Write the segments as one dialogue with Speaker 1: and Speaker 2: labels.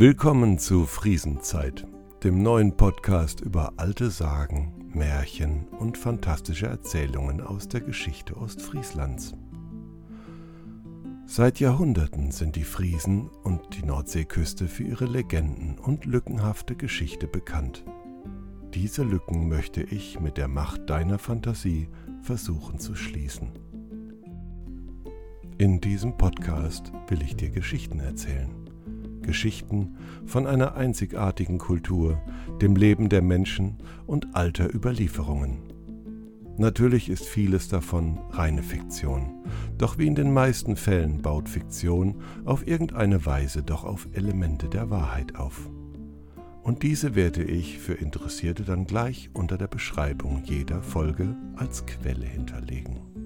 Speaker 1: Willkommen zu Friesenzeit, dem neuen Podcast über alte Sagen, Märchen und fantastische Erzählungen aus der Geschichte Ostfrieslands. Seit Jahrhunderten sind die Friesen und die Nordseeküste für ihre Legenden und lückenhafte Geschichte bekannt. Diese Lücken möchte ich mit der Macht deiner Fantasie versuchen zu schließen. In diesem Podcast will ich dir Geschichten erzählen. Geschichten von einer einzigartigen Kultur, dem Leben der Menschen und alter Überlieferungen. Natürlich ist vieles davon reine Fiktion, doch wie in den meisten Fällen baut Fiktion auf irgendeine Weise doch auf Elemente der Wahrheit auf. Und diese werde ich für Interessierte dann gleich unter der Beschreibung jeder Folge als Quelle hinterlegen.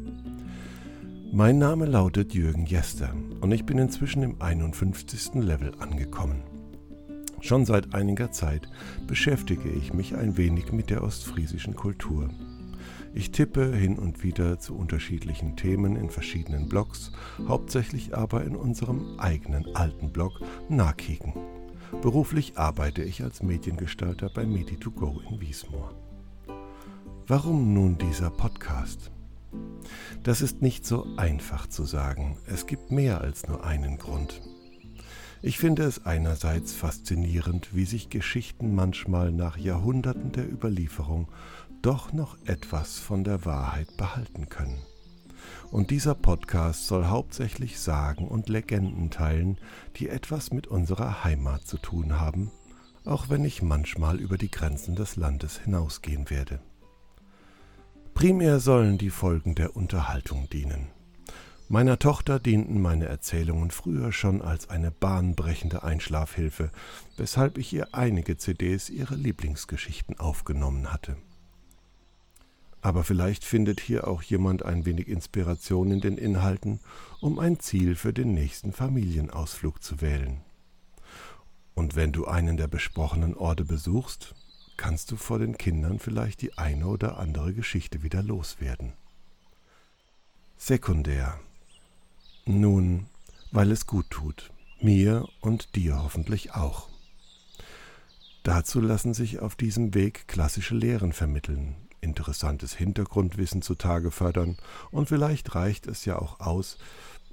Speaker 1: Mein Name lautet Jürgen Jester und ich bin inzwischen im 51. Level angekommen. Schon seit einiger Zeit beschäftige ich mich ein wenig mit der ostfriesischen Kultur. Ich tippe hin und wieder zu unterschiedlichen Themen in verschiedenen Blogs, hauptsächlich aber in unserem eigenen alten Blog Nakiken. Beruflich arbeite ich als Mediengestalter bei Medi2Go in Wiesmoor. Warum nun dieser Podcast? Das ist nicht so einfach zu sagen. Es gibt mehr als nur einen Grund. Ich finde es einerseits faszinierend, wie sich Geschichten manchmal nach Jahrhunderten der Überlieferung doch noch etwas von der Wahrheit behalten können. Und dieser Podcast soll hauptsächlich Sagen und Legenden teilen, die etwas mit unserer Heimat zu tun haben, auch wenn ich manchmal über die Grenzen des Landes hinausgehen werde. Primär sollen die Folgen der Unterhaltung dienen. Meiner Tochter dienten meine Erzählungen früher schon als eine bahnbrechende Einschlafhilfe, weshalb ich ihr einige CDs ihrer Lieblingsgeschichten aufgenommen hatte. Aber vielleicht findet hier auch jemand ein wenig Inspiration in den Inhalten, um ein Ziel für den nächsten Familienausflug zu wählen. Und wenn du einen der besprochenen Orte besuchst, kannst du vor den Kindern vielleicht die eine oder andere Geschichte wieder loswerden. Sekundär. Nun, weil es gut tut, mir und dir hoffentlich auch. Dazu lassen sich auf diesem Weg klassische Lehren vermitteln, interessantes Hintergrundwissen zutage fördern und vielleicht reicht es ja auch aus,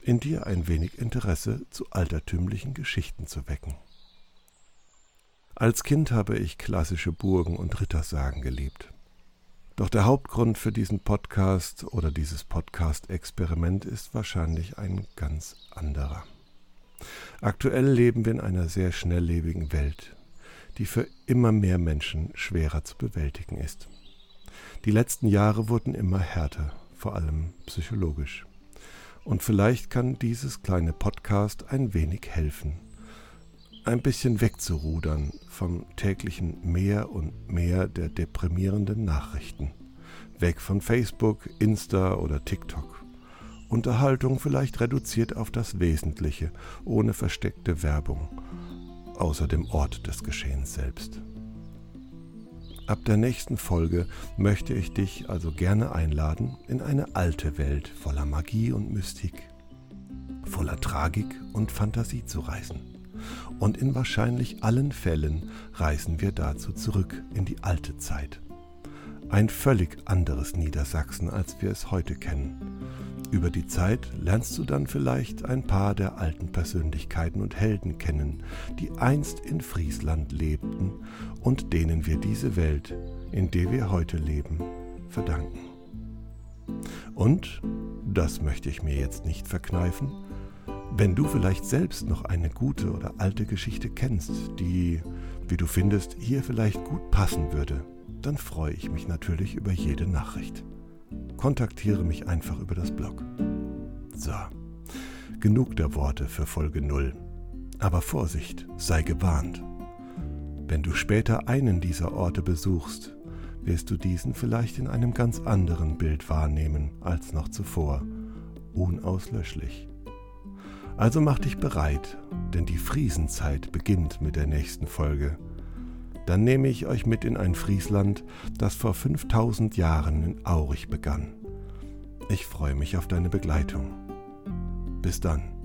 Speaker 1: in dir ein wenig Interesse zu altertümlichen Geschichten zu wecken. Als Kind habe ich klassische Burgen und Rittersagen geliebt. Doch der Hauptgrund für diesen Podcast oder dieses Podcast-Experiment ist wahrscheinlich ein ganz anderer. Aktuell leben wir in einer sehr schnelllebigen Welt, die für immer mehr Menschen schwerer zu bewältigen ist. Die letzten Jahre wurden immer härter, vor allem psychologisch. Und vielleicht kann dieses kleine Podcast ein wenig helfen, ein bisschen wegzurudern vom täglichen mehr und mehr der deprimierenden Nachrichten. Weg von Facebook, Insta oder TikTok. Unterhaltung vielleicht reduziert auf das Wesentliche, ohne versteckte Werbung, außer dem Ort des Geschehens selbst. Ab der nächsten Folge möchte ich dich also gerne einladen in eine alte Welt voller Magie und Mystik, voller Tragik und Fantasie zu reisen. Und in wahrscheinlich allen Fällen reisen wir dazu zurück in die alte Zeit. Ein völlig anderes Niedersachsen, als wir es heute kennen. Über die Zeit lernst du dann vielleicht ein paar der alten Persönlichkeiten und Helden kennen, die einst in Friesland lebten und denen wir diese Welt, in der wir heute leben, verdanken. Und, das möchte ich mir jetzt nicht verkneifen, wenn du vielleicht selbst noch eine gute oder alte Geschichte kennst, die, wie du findest, hier vielleicht gut passen würde, dann freue ich mich natürlich über jede Nachricht. Kontaktiere mich einfach über das Blog. So, genug der Worte für Folge 0. Aber Vorsicht, sei gewarnt. Wenn du später einen dieser Orte besuchst, wirst du diesen vielleicht in einem ganz anderen Bild wahrnehmen als noch zuvor, unauslöschlich. Also mach dich bereit, denn die Friesenzeit beginnt mit der nächsten Folge. Dann nehme ich euch mit in ein Friesland, das vor 5000 Jahren in Aurich begann. Ich freue mich auf deine Begleitung. Bis dann.